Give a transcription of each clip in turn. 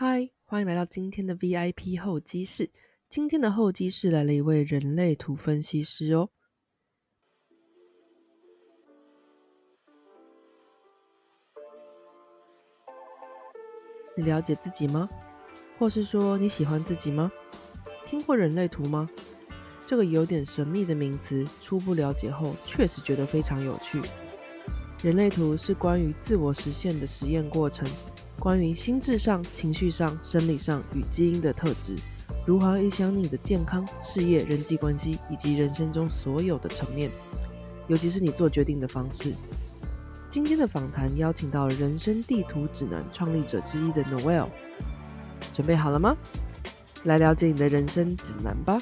嗨，欢迎来到今天的 VIP 候机室。今天的候机室来了一位人类图分析师哦。你了解自己吗？或是说你喜欢自己吗？听过人类图吗？这个有点神秘的名词，初步了解后，确实觉得非常有趣。人类图是关于自我实现的实验过程，关于心智上、情绪上、生理上与基因的特质，如何影响你的健康、事业、人际关系以及人生中所有的层面，尤其是你做决定的方式。今天的访谈邀请到人生地图指南创立者之一的 Noel，准备好了吗？来了解你的人生指南吧。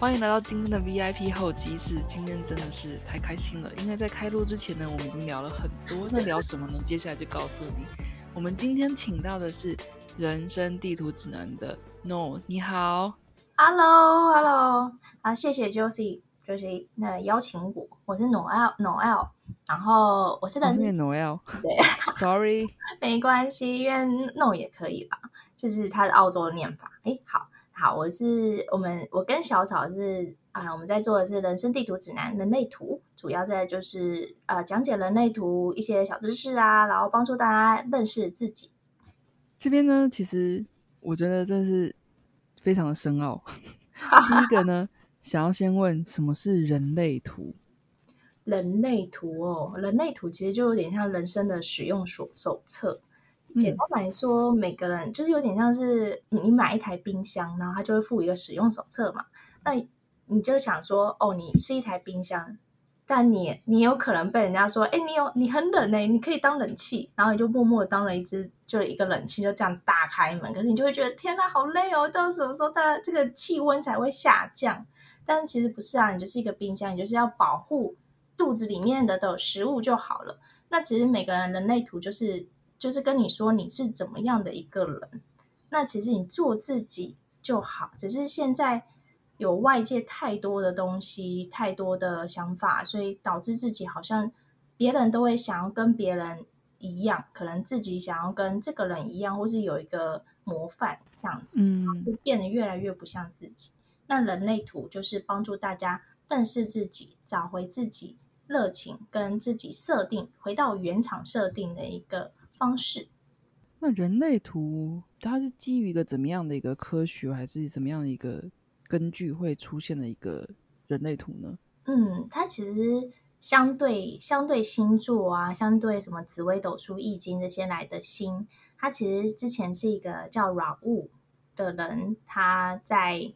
欢迎来到今天的 VIP 候机室。今天真的是太开心了，因为在开录之前呢，我们已经聊了很多。那聊什么呢？接下来就告诉你。我们今天请到的是人生地图指南的 No，你好。Hello，Hello，啊，谢谢 Josie，就是那邀请我，我是 Noel，Noel，然后我是人我是念 Noel，对，Sorry，没关系，因为 No 也可以吧，就是它是澳洲的念法。哎，好好，我是我们我跟小草是啊、我们在做的是人生地图指南人类图，主要在就是呃讲解人类图一些小知识啊，然后帮助大家认识自己。这边呢，其实我觉得这是非常的深奥。第一个呢，想要先问什么是人类图？人类图哦，人类图其实就有点像人生的使用手手册。简单来说，每个人就是有点像是你买一台冰箱，然后它就会附一个使用手册嘛。那你就想说，哦，你是一台冰箱，但你你有可能被人家说，哎，你有你很冷呢、你可以当冷气，然后你就默默的当了一只就一个冷气，就这样打开门，可是你就会觉得天呐，好累哦，到什么时候它这个气温才会下降？但其实不是啊，你就是一个冰箱，你就是要保护肚子里面的的食物就好了。那其实每个人人类图就是就是跟你说你是怎么样的一个人，那其实你做自己就好。只是现在有外界太多的东西，太多的想法，所以导致自己好像别人都会想要跟别人一样，可能自己想要跟这个人一样，或是有一个模范这样子，嗯就变得越来越不像自己。那人类图就是帮助大家认识自己，找回自己热情，跟自己设定回到原厂设定的一个方式。那人类图它是基于一个怎么样的一个科学，还是怎么样的一个根据会出现的一个人类图呢？嗯，它其实相对相对星座啊，相对什么紫微斗数、易经这些来的星，它其实之前是一个叫软物的人，他在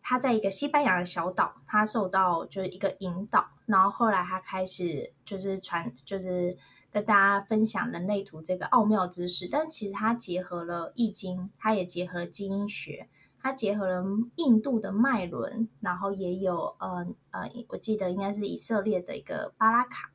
他在一个西班牙的小岛，他受到就是一个引导，然后后来他开始就是传就是跟大家分享人类图这个奥妙知识，但其实它结合了易经，它也结合了基因学。它结合了印度的脉轮，然后也有呃呃，我记得应该是以色列的一个巴拉卡，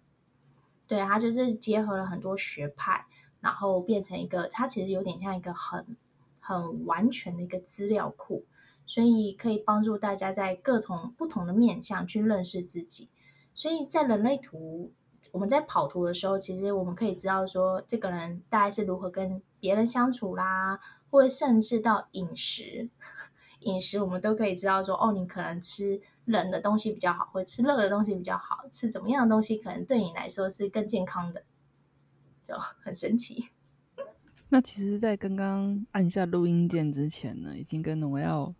对，它就是结合了很多学派，然后变成一个，它其实有点像一个很很完全的一个资料库，所以可以帮助大家在各种不同的面向去认识自己。所以在人类图，我们在跑图的时候，其实我们可以知道说，这个人大概是如何跟别人相处啦，或者甚至到饮食。饮食我们都可以知道说，哦，你可能吃冷的东西比较好，或者吃热的东西比较好，吃怎么样的东西可能对你来说是更健康的，就很神奇。那其实，在刚刚按下录音键之前呢，已经跟我要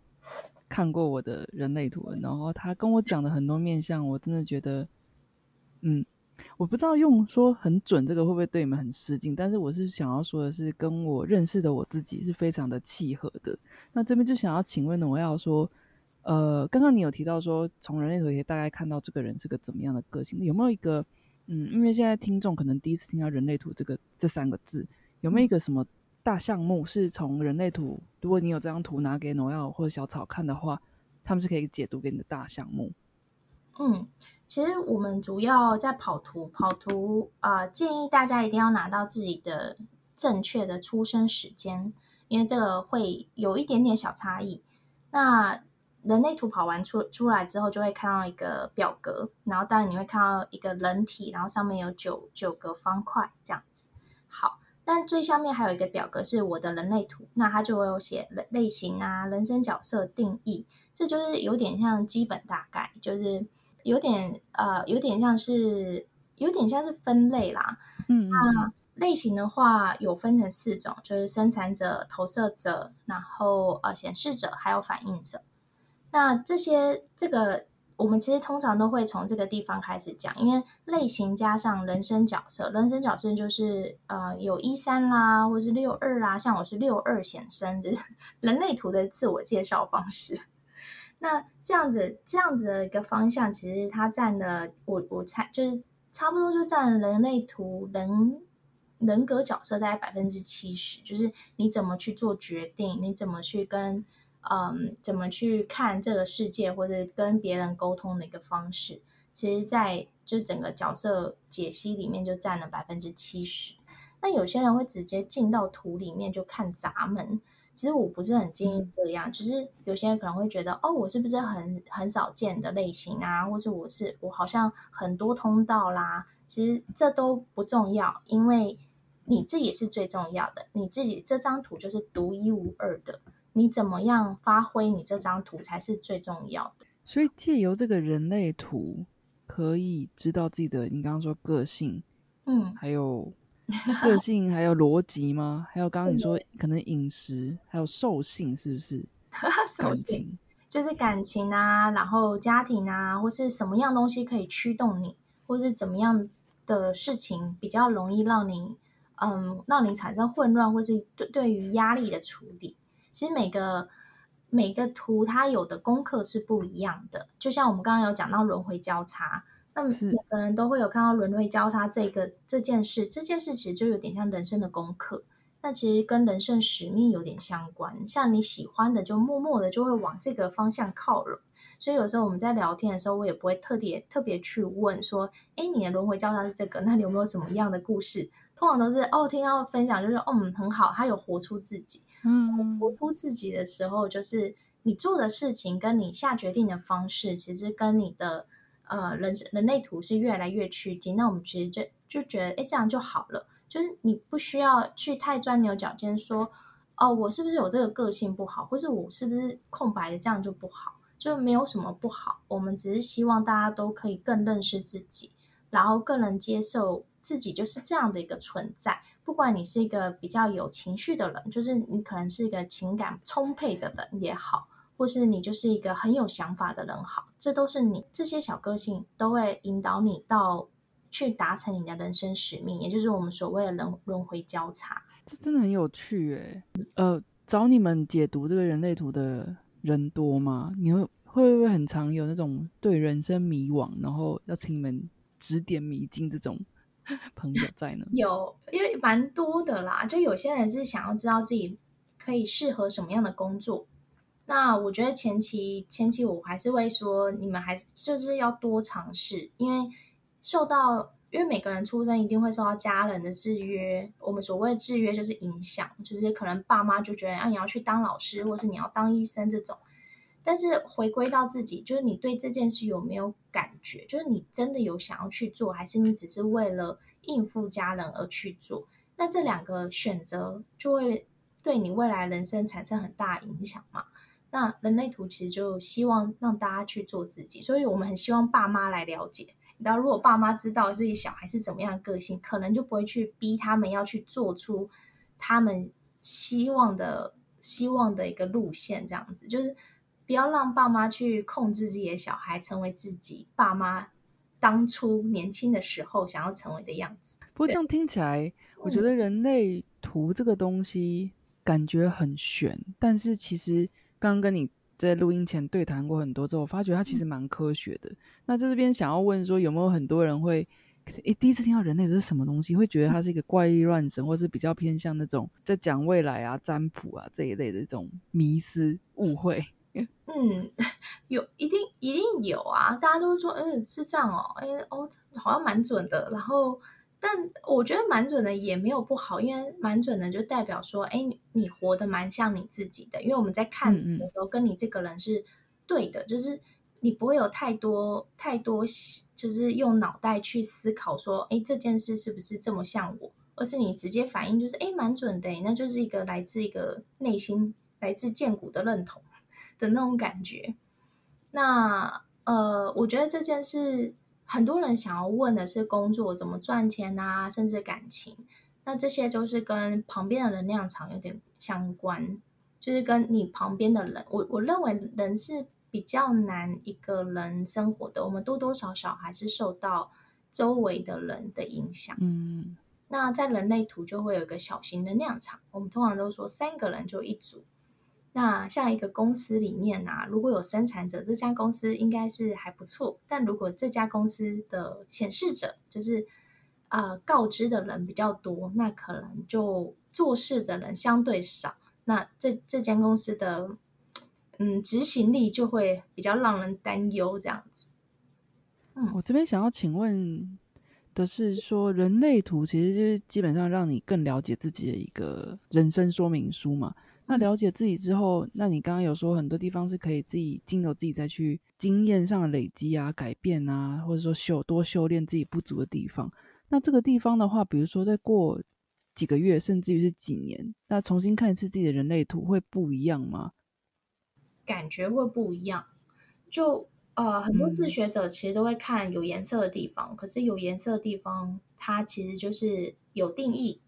看过我的人类图了，然后他跟我讲的很多面相，我真的觉得，嗯，我不知道用说很准这个会不会对你们很失敬，但是我是想要说的是，跟我认识的我自己是非常的契合的。那这边就想要请问我要说，呃，刚刚你有提到说，从人类图可以大概看到这个人是个怎么样的个性，有没有一个，嗯，因为现在听众可能第一次听到人类图这个这三个字。有没有一个什么大项目是从人类图？如果你有这张图拿给农药或者小草看的话，他们是可以解读给你的大项目。嗯，其实我们主要在跑图，跑图啊、建议大家一定要拿到自己的正确的出生时间，因为这个会有一点点小差异。那人类图跑完出出来之后，就会看到一个表格，然后当然你会看到一个人体，然后上面有九九个方块这样子。好，但最下面还有一个表格是我的人类图，那它就会有写类类型啊、人生角色定义，这就是有点像基本大概，就是有点呃，有点像是有点像是分类啦。嗯嗯类型的话有分成四种，就是生产者、投射者，然后呃显示者，还有反应者。那这些这个我们其实通常都会从这个地方开始讲，因为类型加上人生角色，人生角色就是呃有一三啦，或是六二啦，像我是六二显生，就是 人类图的自我介绍方式。那这样子这样子的一个方向，其实它占了我我猜就是差不多就占了人类图人。人格角色大概百分之七十，就是你怎么去做决定，你怎么去跟嗯，怎么去看这个世界，或者跟别人沟通的一个方式，其实，在就整个角色解析里面就占了百分之七十。那有些人会直接进到图里面就看闸门，其实我不是很建议这样，就是有些人可能会觉得，哦，我是不是很很少见的类型啊，或者我是我好像很多通道啦，其实这都不重要，因为。你自己是最重要的，你自己这张图就是独一无二的，你怎么样发挥你这张图才是最重要的。所以借由这个人类图，可以知道自己的，你刚刚说个性，嗯，还有 个性，还有逻辑吗？还有刚刚你说可能饮食，还有兽性，是不是？兽性就是感情啊，然后家庭啊，或是什么样东西可以驱动你，或是怎么样的事情比较容易让你。嗯，让你产生混乱，或是对对于压力的处理，其实每个每个图它有的功课是不一样的。就像我们刚刚有讲到轮回交叉，那每个人都会有看到轮回交叉这个这件事，这件事其实就有点像人生的功课。那其实跟人生使命有点相关。像你喜欢的，就默默的就会往这个方向靠拢。所以有时候我们在聊天的时候，我也不会特别特别去问说，哎，你的轮回交叉是这个，那你有没有什么样的故事？通常都是哦，听到分享就是嗯很好，他有活出自己，嗯，活出自己的时候，就是你做的事情跟你下决定的方式，其实跟你的呃人人类图是越来越趋近。那我们其实就就觉得，哎，这样就好了，就是你不需要去太钻牛角尖，说哦，我是不是有这个个性不好，或是我是不是空白的，这样就不好，就没有什么不好。我们只是希望大家都可以更认识自己，然后更能接受。自己就是这样的一个存在，不管你是一个比较有情绪的人，就是你可能是一个情感充沛的人也好，或是你就是一个很有想法的人好，这都是你这些小个性都会引导你到去达成你的人生使命，也就是我们所谓的轮轮回交叉。这真的很有趣诶。呃，找你们解读这个人类图的人多吗？你会会不会很常有那种对人生迷惘，然后要请你们指点迷津这种？朋友在呢，有，因为蛮多的啦。就有些人是想要知道自己可以适合什么样的工作。那我觉得前期前期我还是会说，你们还是就是要多尝试，因为受到因为每个人出生一定会受到家人的制约。我们所谓的制约就是影响，就是可能爸妈就觉得啊，你要去当老师，或是你要当医生这种。但是回归到自己，就是你对这件事有没有感觉？就是你真的有想要去做，还是你只是为了应付家人而去做？那这两个选择就会对你未来人生产生很大影响嘛？那人类图其实就希望让大家去做自己，所以我们很希望爸妈来了解。你知道，如果爸妈知道自己小孩是怎么样的个性，可能就不会去逼他们要去做出他们希望的希望的一个路线，这样子就是。不要让爸妈去控制自己的小孩，成为自己爸妈当初年轻的时候想要成为的样子。不过这样听起来，我觉得人类图这个东西感觉很玄，但是其实刚刚跟你在录音前对谈过很多之后，我发觉它其实蛮科学的。那在这边想要问说，有没有很多人会诶第一次听到人类是什么东西，会觉得它是一个怪力乱神，或是比较偏向那种在讲未来啊、占卜啊这一类的这种迷思误会？嗯，有一定一定有啊，大家都会说，嗯，是这样哦，哎哦，好像蛮准的。然后，但我觉得蛮准的也没有不好，因为蛮准的就代表说，哎，你活得蛮像你自己的。因为我们在看的时候，跟你这个人是对的，就是你不会有太多太多，就是用脑袋去思考说，哎，这件事是不是这么像我，而是你直接反应就是哎蛮准的，那就是一个来自一个内心来自剑骨的认同 的那种感觉。那呃，我觉得这件事很多人想要问的是工作怎么赚钱啊，甚至感情，那这些都是跟旁边的能量场有点相关，就是跟你旁边的人，我我认为人是比较难一个人生活的，我们多多少少还是受到周围的人的影响。嗯，那在人类图就会有一个小型的能量场，我们通常都说三个人就一组。那像一个公司里面啊，如果有生产者，这家公司应该是还不错。但如果这家公司的显示者就是呃告知的人比较多，那可能就做事的人相对少，那这这间公司的嗯执行力就会比较让人担忧。这样子，嗯，我这边想要请问的是，说人类图其实就是基本上让你更了解自己的一个人生说明书嘛。那了解自己之后，那你刚刚有说很多地方是可以自己经由自己再去经验上的累积啊、改变啊，或者说修多修炼自己不足的地方。那这个地方的话，比如说再过几个月，甚至于是几年，那重新看一次自己的人类图会不一样吗？感觉会不一样。就呃，很多自学者其实都会看有颜色的地方，可是有颜色的地方，它其实就是有定义。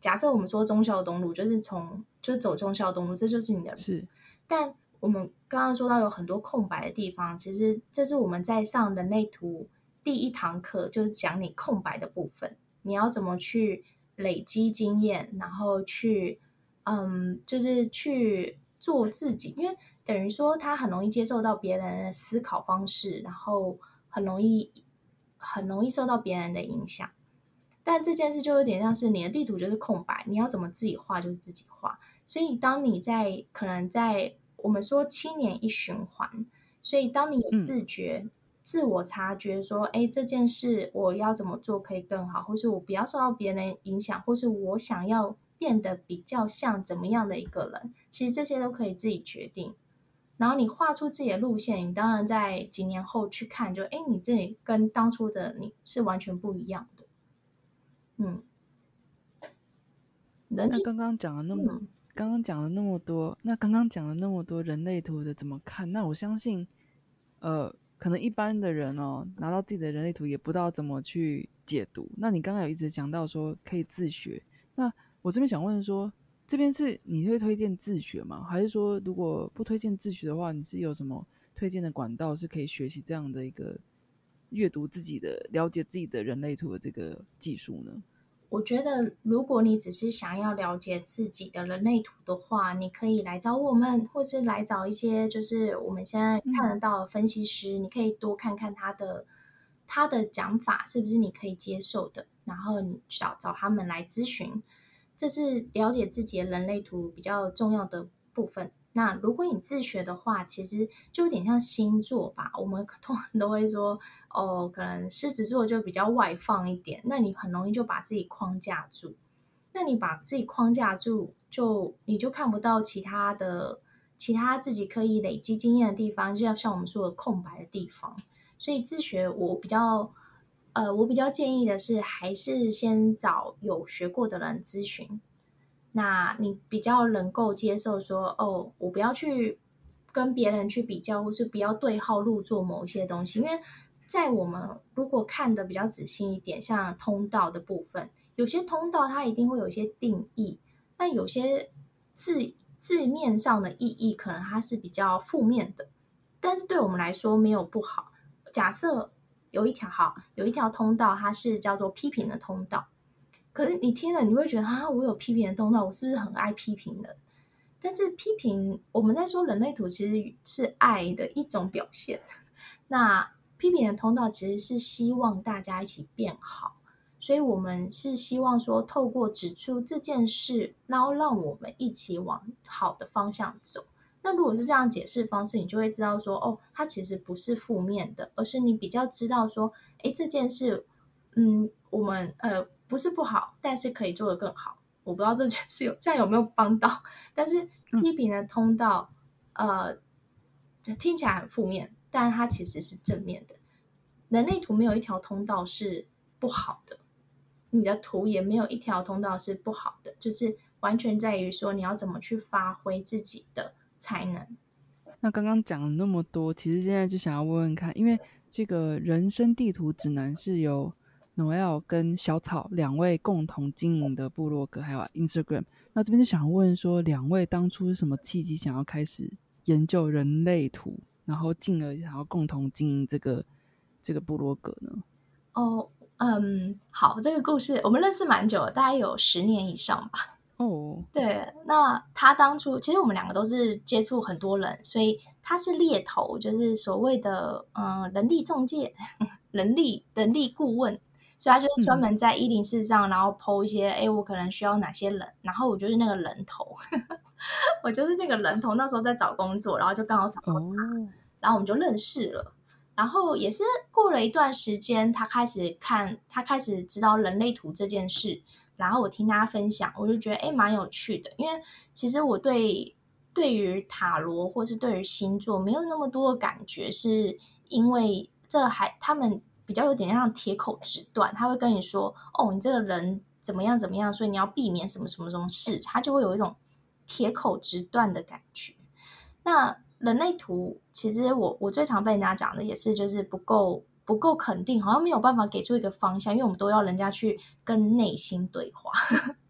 假设我们说忠孝东路，就是从就是走忠孝东路，这就是你的。是，但我们刚刚说到有很多空白的地方，其实这是我们在上人类图第一堂课，就是讲你空白的部分，你要怎么去累积经验，然后去嗯，就是去做自己，因为等于说他很容易接受到别人的思考方式，然后很容易很容易受到别人的影响。但这件事就有点像是你的地图就是空白，你要怎么自己画就是自己画。所以当你在可能在我们说七年一循环，所以当你有自觉、自我察觉说，哎，这件事我要怎么做可以更好，或是我不要受到别人影响，或是我想要变得比较像怎么样的一个人，其实这些都可以自己决定。然后你画出自己的路线，你当然在几年后去看，就哎，你这里跟当初的你是完全不一样。嗯，那刚刚讲了那么，刚刚讲了那么多，那刚刚讲了那么多人类图的怎么看？那我相信，呃，可能一般的人哦，拿到自己的人类图也不知道怎么去解读。那你刚刚有一直讲到说可以自学，那我这边想问说，这边是你会推荐自学吗？还是说如果不推荐自学的话，你是有什么推荐的管道是可以学习这样的一个？阅读自己的、了解自己的人类图的这个技术呢？我觉得，如果你只是想要了解自己的人类图的话，你可以来找我们，或是来找一些就是我们现在看得到的分析师，你可以多看看他的他的讲法是不是你可以接受的，然后你找找他们来咨询，这是了解自己的人类图比较重要的部分。那如果你自学的话，其实就有点像星座吧。我们通常都会说，哦，可能狮子座就比较外放一点，那你很容易就把自己框架住。那你把自己框架住，就你就看不到其他的、其他自己可以累积经验的地方，就要像我们说的空白的地方。所以自学，我比较，呃，我比较建议的是，还是先找有学过的人咨询。那你比较能够接受说，哦，我不要去跟别人去比较，或是不要对号入座某一些东西，因为在我们如果看的比较仔细一点，像通道的部分，有些通道它一定会有一些定义，那有些字字面上的意义可能它是比较负面的，但是对我们来说没有不好。假设有一条好，有一条通道，它是叫做批评的通道。可是你听了，你会觉得啊，我有批评的动作，我是不是很爱批评的？但是批评，我们在说人类图其实是爱的一种表现。那批评的通道其实是希望大家一起变好，所以我们是希望说，透过指出这件事，然后让我们一起往好的方向走。那如果是这样解释方式，你就会知道说，哦，它其实不是负面的，而是你比较知道说，哎，这件事，嗯，我们呃。不是不好，但是可以做得更好。我不知道这件事有 这样有没有帮到，但是批评的通道，呃，听起来很负面，但它其实是正面的。人类图没有一条通道是不好的，你的图也没有一条通道是不好的，就是完全在于说你要怎么去发挥自己的才能。那刚刚讲了那么多，其实现在就想要问问看，因为这个人生地图指南是由 Noel 跟小草两位共同经营的部落格，还有 Instagram。那这边就想问说，两位当初是什么契机想要开始研究人类图，然后进而想要共同经营这个这个部落格呢？哦，嗯，好，这个故事我们认识蛮久了，大概有十年以上吧。哦，对，那他当初其实我们两个都是接触很多人，所以他是猎头，就是所谓的嗯人力中介、人力人力顾问，所以他就是专门在一零四上，然后剖一些，哎，我可能需要哪些人，然后我就是那个人头，我就是那个人头，那时候在找工作，然后就刚好找到他，然后我们就认识了，然后也是过了一段时间，他开始看，他开始知道人类图这件事。然后我听他分享，我就觉得哎，蛮有趣的。因为其实我对对于塔罗或是对于星座没有那么多的感觉，是因为这还他们比较有点像铁口直断，他会跟你说哦，你这个人怎么样怎么样，所以你要避免什么什么什么事，他就会有一种铁口直断的感觉。那人类图其实我我最常被人家讲的也是就是不够。不够肯定，好像没有办法给出一个方向，因为我们都要人家去跟内心对话。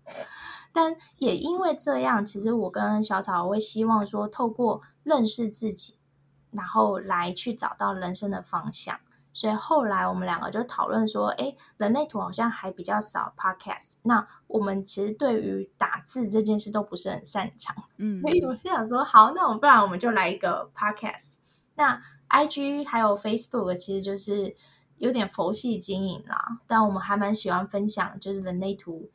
但也因为这样，其实我跟小草会希望说，透过认识自己，然后来去找到人生的方向。所以后来我们两个就讨论说，哎，人类图好像还比较少 podcast，那我们其实对于打字这件事都不是很擅长，嗯，所以我就想说，好，那我们不然我们就来一个 podcast，那。I G 还有 Facebook 其实就是有点佛系经营啦，但我们还蛮喜欢分享，就是人类图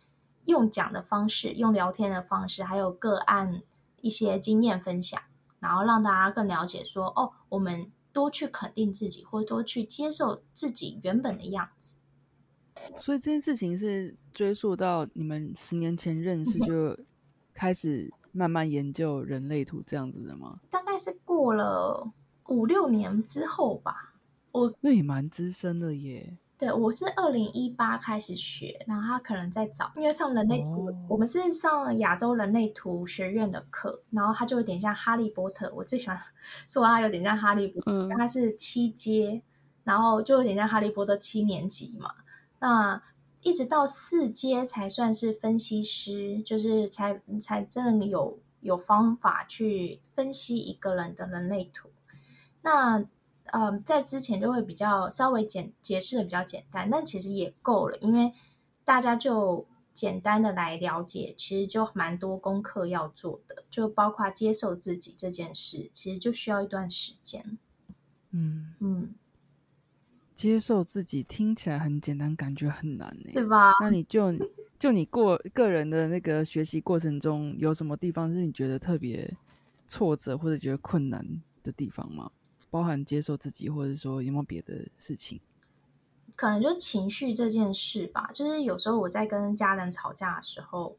用讲的方式、用聊天的方式，还有个案一些经验分享，然后让大家更了解说，哦，我们多去肯定自己，或多去接受自己原本的样子。所以这件事情是追溯到你们十年前认识就开始慢慢研究人类图这样子的吗？大概是过了。五六年之后吧，我那也蛮资深的耶。对，我是二零一八开始学，然后他可能在找，因为上人类图，我们是上亚洲人类图学院的课，然后他就有点像哈利波特，我最喜欢 说他有点像哈利波特，他是七阶，然后就有点像哈利波特七年级嘛。那一直到四阶才算是分析师，就是才才真的有有方法去分析一个人的人类图。那，呃，在之前就会比较稍微简解释的比较简单，但其实也够了，因为大家就简单的来了解，其实就蛮多功课要做的，就包括接受自己这件事，其实就需要一段时间。嗯嗯，接受自己听起来很简单，感觉很难呢，是吧？那你就就你过个人的那个学习过程中，有什么地方是你觉得特别挫折或者觉得困难的地方吗？包含接受自己，或者说有没有别的事情？可能就情绪这件事吧。就是有时候我在跟家人吵架的时候，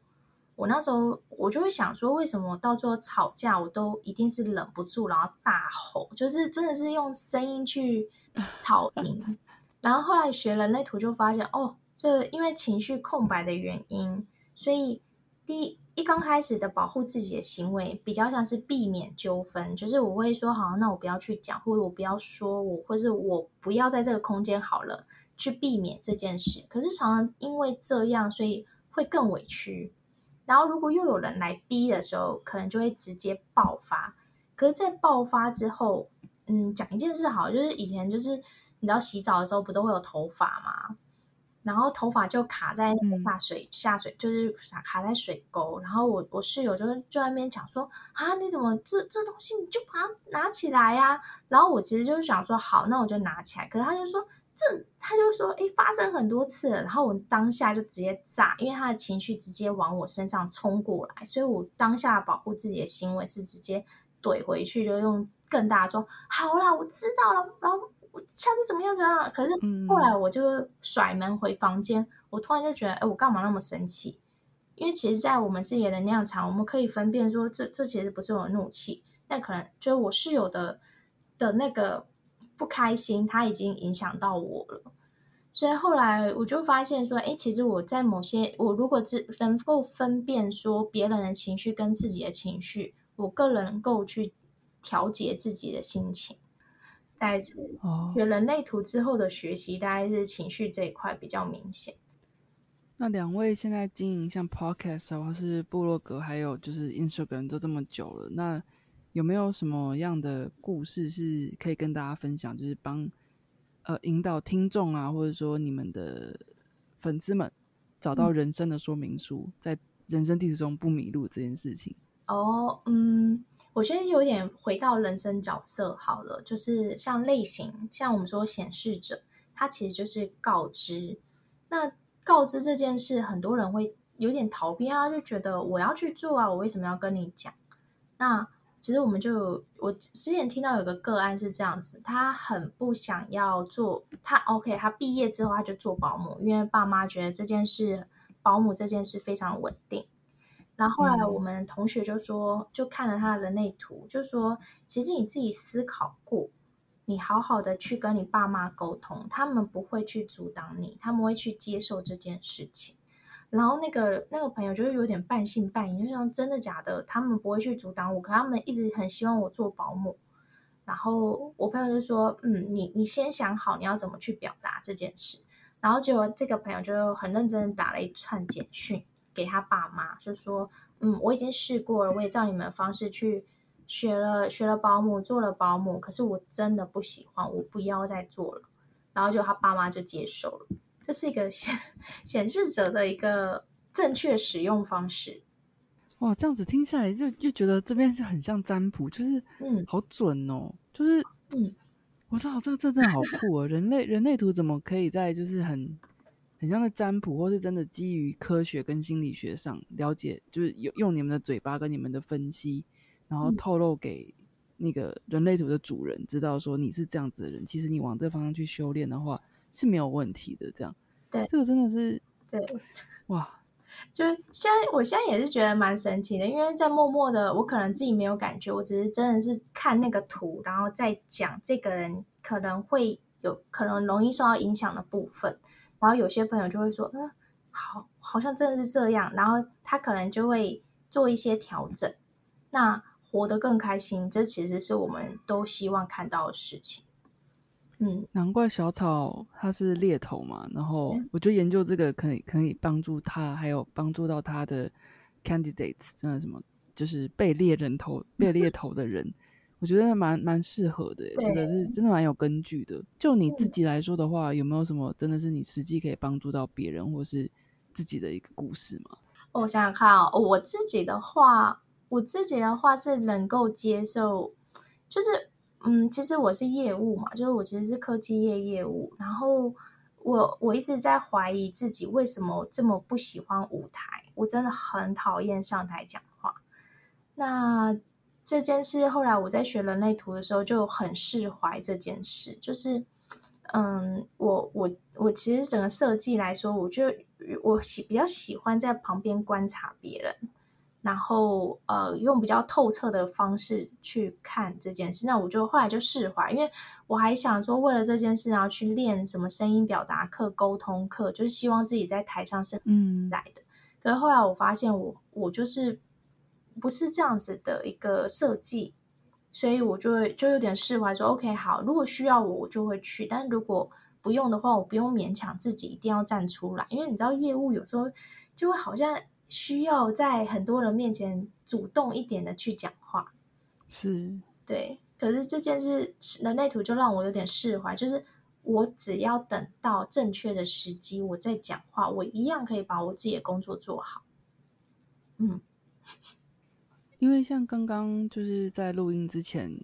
我那时候我就会想说，为什么到最后吵架我都一定是忍不住，然后大吼，就是真的是用声音去 吵赢。然后后来学人类图就发现，哦，这因为情绪空白的原因，所以第一。刚开始的保护自己的行为，比较像是避免纠纷，就是我会说好，那我不要去讲，或者我不要说，我或是我不要在这个空间好了，去避免这件事。可是常常因为这样，所以会更委屈。然后如果又有人来逼的时候，可能就会直接爆发。可是，在爆发之后，嗯，讲一件事好，就是以前就是你知道洗澡的时候不都会有头发吗？然后头发就卡在那个下水下水，就是卡卡在水沟。然后我我室友就就在那边讲说啊，你怎么这这东西你就把它拿起来呀？然后我其实就是想说好，那我就拿起来。可是他就说这，他就说哎，发生很多次了。然后我当下就直接炸，因为他的情绪直接往我身上冲过来，所以我当下保护自己的行为是直接怼回去，就用更大说好啦，我知道了，然后。下次怎么样？怎样？可是后来我就甩门回房间，我突然就觉得，哎，我干嘛那么生气？因为其实，在我们自己的能量场，我们可以分辨说，这这其实不是我的怒气，那可能就是我室友的的那个不开心，他已经影响到我了。所以后来我就发现说，哎，其实我在某些我如果只能够分辨说别人的情绪跟自己的情绪，我个人能够去调节自己的心情。大概是学人类图之后的学习，大概是情绪这一块比较明显。那两位现在经营像 Podcast 或是部落格，还有就是 Instagram 都这么久了，那有没有什么样的故事是可以跟大家分享？就是帮。呃，引导听众啊，或者说你们的粉丝们找到人生的说明书，在人生地图中不迷路这件事情。哦，嗯，我觉得有点回到人生角色好了，就是像类型，像我们说显示者，它其实就是告知。那告知这件事，很多人会有点逃避啊，就觉得我要去做啊，我为什么要跟你讲？那其实我们就我之前听到有个个案是这样子，他很不想要做，他 OK，他毕业之后他就做保姆，因为爸妈觉得这件事保姆这件事非常稳定。然后后来我们同学就说，就看了他的人类图，就说其实你自己思考过，你好好的去跟你爸妈沟通，他们不会去阻挡你，他们会去接受这件事情。然后那个那个朋友就是有点半信半疑，就像真的假的，他们不会去阻挡我，可他们一直很希望我做保姆。然后我朋友就说：“嗯，你你先想好你要怎么去表达这件事。”然后结果这个朋友就很认真的打了一串简讯给他爸妈，就说：“嗯，我已经试过了，我也照你们的方式去学了学了保姆，做了保姆，可是我真的不喜欢，我不要再做了。”然后就他爸妈就接受了。这是一个显 显示者的一个正确使用方式。哇，这样子听下来就就觉得这边就很像占卜，就是嗯，好准哦，就是嗯，我操，这个这真的好酷哦！人类人类图怎么可以在就是很很像在占卜，或是真的基于科学跟心理学上了解，就是用用你们的嘴巴跟你们的分析，然后透露给那个人类图的主人知道说你是这样子的人，其实你往这方向去修炼的话。是没有问题的，这样。对。这个真的是对。哇，就现在我现在也是觉得蛮神奇的，因为在默默的，我可能自己没有感觉，我只是真的是看那个图，然后再讲这个人可能会有可能容易受到影响的部分，然后有些朋友就会说，嗯，好，好像真的是这样，然后他可能就会做一些调整，那活得更开心，这其实是我们都希望看到的事情。嗯，难怪小草他是猎头嘛，然后我觉得研究这个可以可以帮助他，还有帮助到他的 candidates，真的什么就是被猎人头被猎头的人，我觉得蛮蛮适合的，这个是真的蛮有根据的。就你自己来说的话，有没有什么真的是你实际可以帮助到别人或是自己的一个故事吗？我想想看哦，我自己的话，我自己的话是能够接受，就是。嗯，其实我是业务嘛，就是我其实是科技业业务，然后我我一直在怀疑自己为什么这么不喜欢舞台，我真的很讨厌上台讲话。那这件事后来我在学人类图的时候就很释怀这件事，就是嗯，我我我其实整个设计来说，我就我喜比较喜欢在旁边观察别人。然后，呃，用比较透彻的方式去看这件事，那我就后来就释怀，因为我还想说，为了这件事，然后去练什么声音表达课、沟通课，就是希望自己在台上是嗯来的。可是后来我发现，我我就是不是这样子的一个设计，所以我就会就有点释怀，说 OK 好，如果需要我，我就会去；但如果不用的话，我不用勉强自己一定要站出来，因为你知道，业务有时候就会好像。需要在很多人面前主动一点的去讲话，是对。可是这件事人类图就让我有点释怀，就是我只要等到正确的时机，我再讲话，我一样可以把我自己的工作做好。嗯，因为像刚刚就是在录音之前，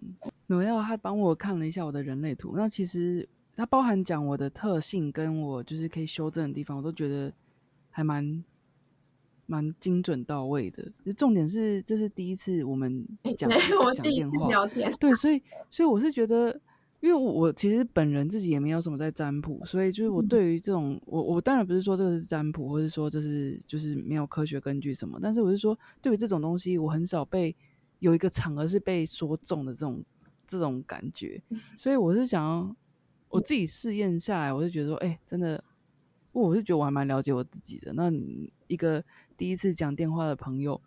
努耀他帮我看了一下我的人类图，那其实它包含讲我的特性，跟我就是可以修正的地方，我都觉得还蛮。蛮精准到位的，重点是这是第一次我们讲讲电话，对，所以所以我是觉得，因为我其实本人自己也没有什么在占卜，所以就是我对于这种，我我当然不是说这个是占卜，或是说这是就是没有科学根据什么，但是我是说，对于这种东西，我很少被有一个场合是被说中的这种这种感觉，所以我是想要。我自己试验下来，我就觉得说，哎，真的，我是觉得我还蛮了解我自己的。那你一个第一次讲电话的朋友，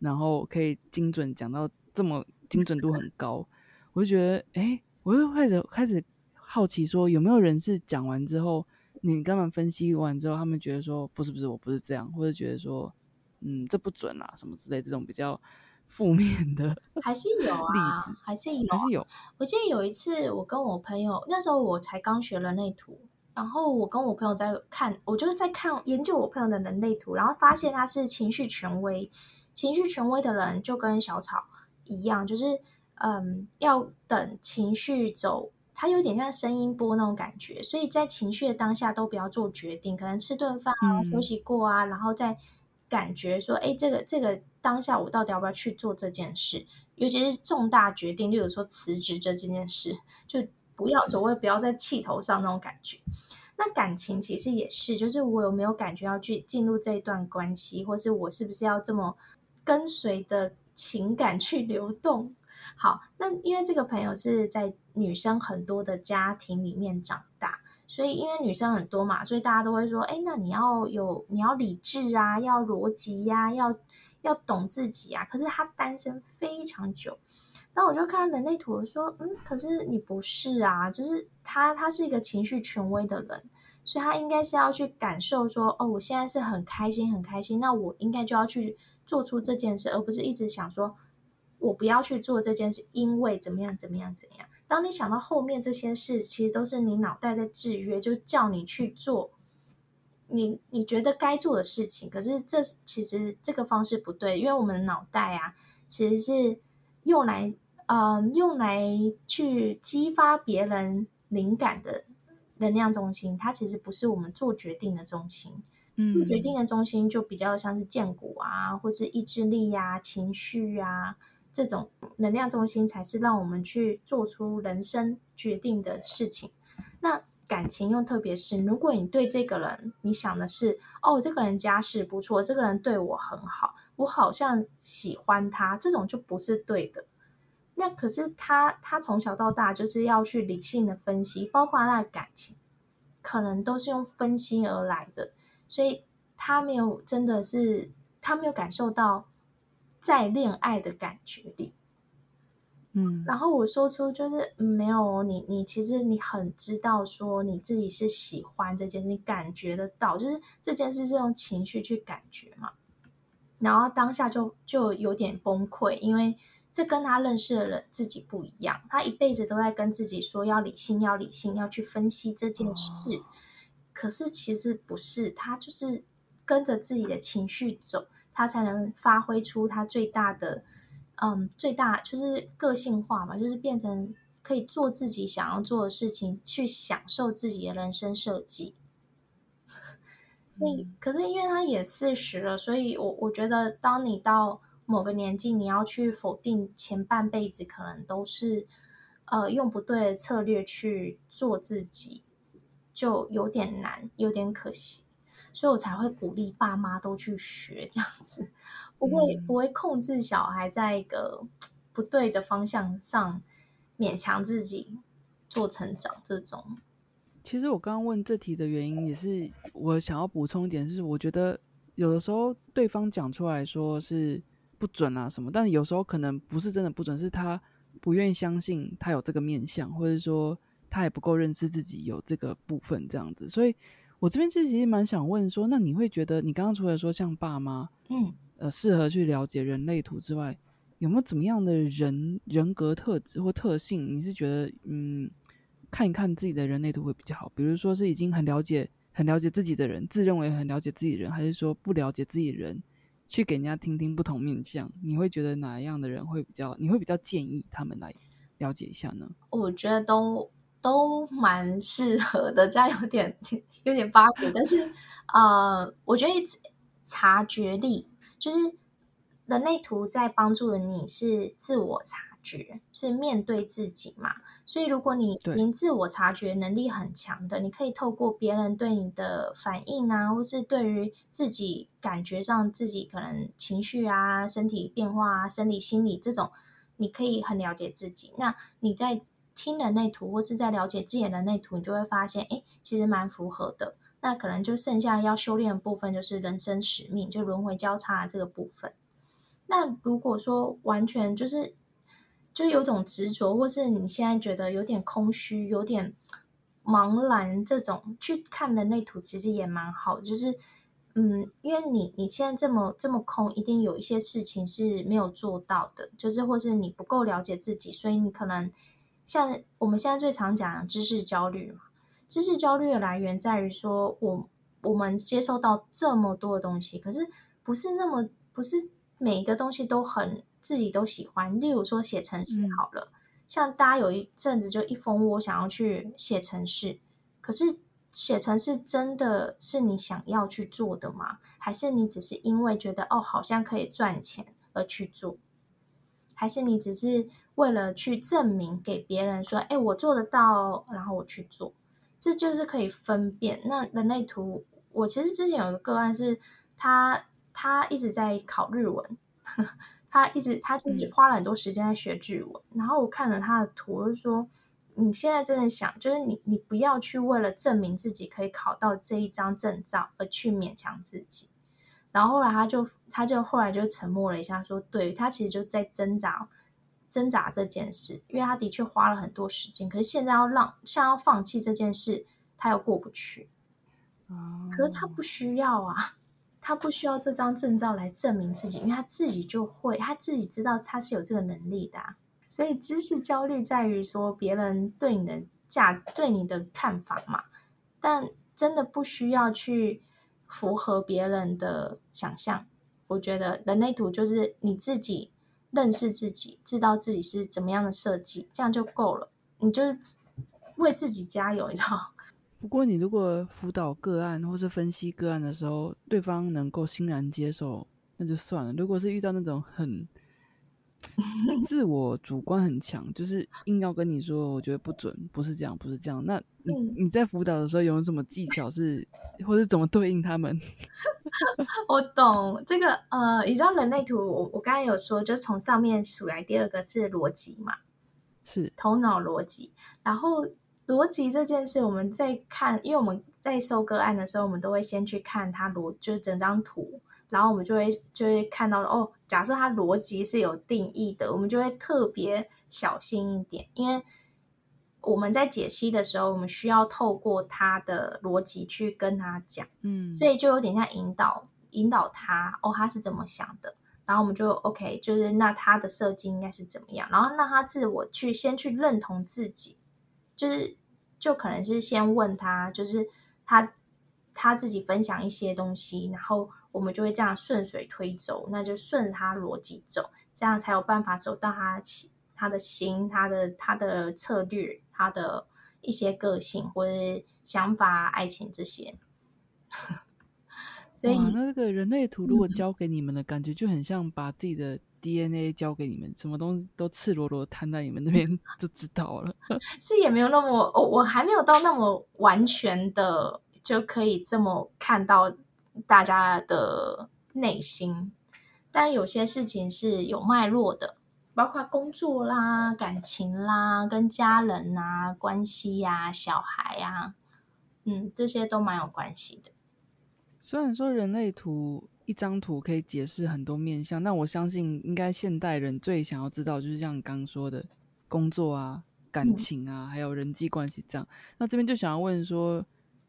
然后可以精准讲到这么精准度很高，我就觉得，哎，我又开始开始好奇说，有没有人是讲完之后，你跟他们分析完之后，他们觉得说，不是不是，我不是这样，或者觉得说，嗯，这不准啊，什么之类这种比较。负面的 还是有啊，还是有，还是有。我记得有一次，我跟我朋友那时候我才刚学人类图，然后我跟我朋友在看，我就是在看研究我朋友的人类图，然后发现他是情绪权威。情绪权威的人就跟小草一样，就是嗯，要等情绪走，它有点像声音波那种感觉，所以在情绪的当下都不要做决定，可能吃顿饭啊，休息过啊，然后再感觉说，哎，这个这个。当下我到底要不要去做这件事？尤其是重大决定，例如说辞职这这件事，就不要所谓不要在气头上那种感觉。那感情其实也是，就是我有没有感觉要去进入这一段关系，或是我是不是要这么跟随的情感去流动？好，那因为这个朋友是在女生很多的家庭里面长大。所以，因为女生很多嘛，所以大家都会说：“哎，那你要有，你要理智啊，要逻辑呀，要要懂自己啊。”可是他单身非常久，那我就看人类图说：“嗯，可是你不是啊，就是他，他是一个情绪权威的人，所以他应该是要去感受说：哦，我现在是很开心，很开心，那我应该就要去做出这件事，而不是一直想说，我不要去做这件事，因为怎么样，怎么样，怎样。”当你想到后面这些事，其实都是你脑袋在制约，就叫你去做你你觉得该做的事情。可是这其实这个方式不对，因为我们的脑袋啊，其实是用来呃用来去激发别人灵感的能量中心，它其实不是我们做决定的中心。嗯，做决定的中心就比较像是建骨啊，或是意志力呀、情绪啊。这种能量中心才是让我们去做出人生决定的事情。那感情又特别是，如果你对这个人，你想的是哦，这个人家世不错，这个人对我很好，我好像喜欢他，这种就不是对的。那可是他，他从小到大就是要去理性的分析，包括他的感情，可能都是用分析而来的，所以他没有真的是，他没有感受到。在恋爱的感觉里，嗯，然后我说出就是没有你，你其实你很知道说你自己是喜欢这件事，感觉得到，就是这件事是用情绪去感觉嘛，然后当下就就有点崩溃，因为这跟他认识的人自己不一样，他一辈子都在跟自己说要理性，要理性，要去分析这件事，可是其实不是，他就是跟着自己的情绪走。他才能发挥出他最大的，嗯，最大就是个性化嘛，就是变成可以做自己想要做的事情，去享受自己的人生设计。所以，可是因为他也四十了，所以我我觉得，当你到某个年纪，你要去否定前半辈子，可能都是呃用不对的策略去做自己，就有点难，有点可惜。所以我才会鼓励爸妈都去学这样子，不会不会控制小孩在一个不对的方向上勉强自己做成长这种。其实我刚刚问这题的原因，也是我想要补充一点，是我觉得有的时候对方讲出来说是不准啊什么，但是有时候可能不是真的不准，是他不愿意相信他有这个面相，或者说他也不够认识自己有这个部分这样子，所以。我这边其实蛮想问说，那你会觉得你刚刚除了说像爸妈，嗯，呃，适合去了解人类图之外，有没有怎么样的人人格特质或特性？你是觉得嗯，看一看自己的人类图会比较好？比如说是已经很了解、很了解自己的人，自认为很了解自己人，还是说不了解自己人，去给人家听听不同面相？你会觉得哪样的人会比较？你会比较建议他们来了解一下呢？我觉得都。都蛮适合的，这样有点 有点八股，但是呃，我觉得察觉力就是人类图在帮助的你是自我察觉，是面对自己嘛。所以如果你您自我察觉能力很强的，你可以透过别人对你的反应啊，或是对于自己感觉上自己可能情绪啊、身体变化啊、生理心理这种，你可以很了解自己。那你在听人类图或是在了解自己的人类图，你就会发现，哎，其实蛮符合的。那可能就剩下要修炼的部分，就是人生使命，就轮回交叉这个部分。那如果说完全就是，就有种执着，或是你现在觉得有点空虚、有点茫然，这种去看人类图，其实也蛮好的。就是，嗯，因为你你现在这么这么空，一定有一些事情是没有做到的，就是或是你不够了解自己，所以你可能像我们现在最常讲的知识焦虑嘛。知识焦虑的来源在于说，我我们接受到这么多的东西，可是不是那么不是。每一个东西都很自己都喜欢，例如说写程序好了，像大家有一阵子就一蜂窝想要去写程式，可是写程式真的是你想要去做的吗？还是你只是因为觉得哦好像可以赚钱而去做？还是你只是为了去证明给别人说，哎我做得到，然后我去做？这就是可以分辨。那人类图，我其实之前有一个个案是他。他一直在考日文，他一直他就花了很多时间在学日文。然后我看了他的图，就说：“你现在真的想，就是你你不要去为了证明自己可以考到这一张证照而去勉强自己。”然后后来他就他就后来就沉默了一下，说：“对他其实就在挣扎挣扎这件事，因为他的确花了很多时间，可是现在要让像要放弃这件事，他又过不去。可是他不需要啊。”他不需要这张证照来证明自己，因为他自己就会，他自己知道他是有这个能力的。所以知识焦虑在于说别人对你的价对你的看法嘛，但真的不需要去符合别人的想象。我觉得人类图就是你自己认识自己，知道自己是怎么样的设计，这样就够了。你就是为自己加油，你知道。不过，你如果辅导个案或是分析个案的时候，对方能够欣然接受，那就算了。如果是遇到那种很自我主观很强，就是硬要跟你说，我觉得不准，不是这样，不是这样，那你你在辅导的时候有什么技巧是，或者怎么对应他们？我懂这个，呃，你知道人类图，我我刚才有说，就从上面数来，第二个是逻辑嘛，是头脑逻辑，然后。逻辑这件事，我们在看，因为我们在收个案的时候，我们都会先去看它逻，就是整张图，然后我们就会就会看到哦，假设它逻辑是有定义的，我们就会特别小心一点，因为我们在解析的时候，我们需要透过它的逻辑去跟他讲，嗯，所以就有点像引导引导他，哦，他是怎么想的，然后我们就 OK，就是那他的设计应该是怎么样，然后让他自我去先去认同自己。就是，就可能是先问他，就是他他自己分享一些东西，然后我们就会这样顺水推舟，那就顺他逻辑走，这样才有办法走到他他的心、他的他的策略、他的一些个性或者想法、爱情这些。所以，那这个人类图如果交给你们的感觉，就很像把自己的。DNA 交给你们，什么东西都赤裸裸摊在你们那边就知道了。是也没有那么，我我还没有到那么完全的就可以这么看到大家的内心，但有些事情是有脉络的，包括工作啦、感情啦、跟家人啊关系呀、小孩呀，嗯，这些都蛮有关系的。虽然说人类图。一张图可以解释很多面相，但我相信应该现代人最想要知道就是像你刚刚说的工作啊、感情啊，还有人际关系这样。那这边就想要问说，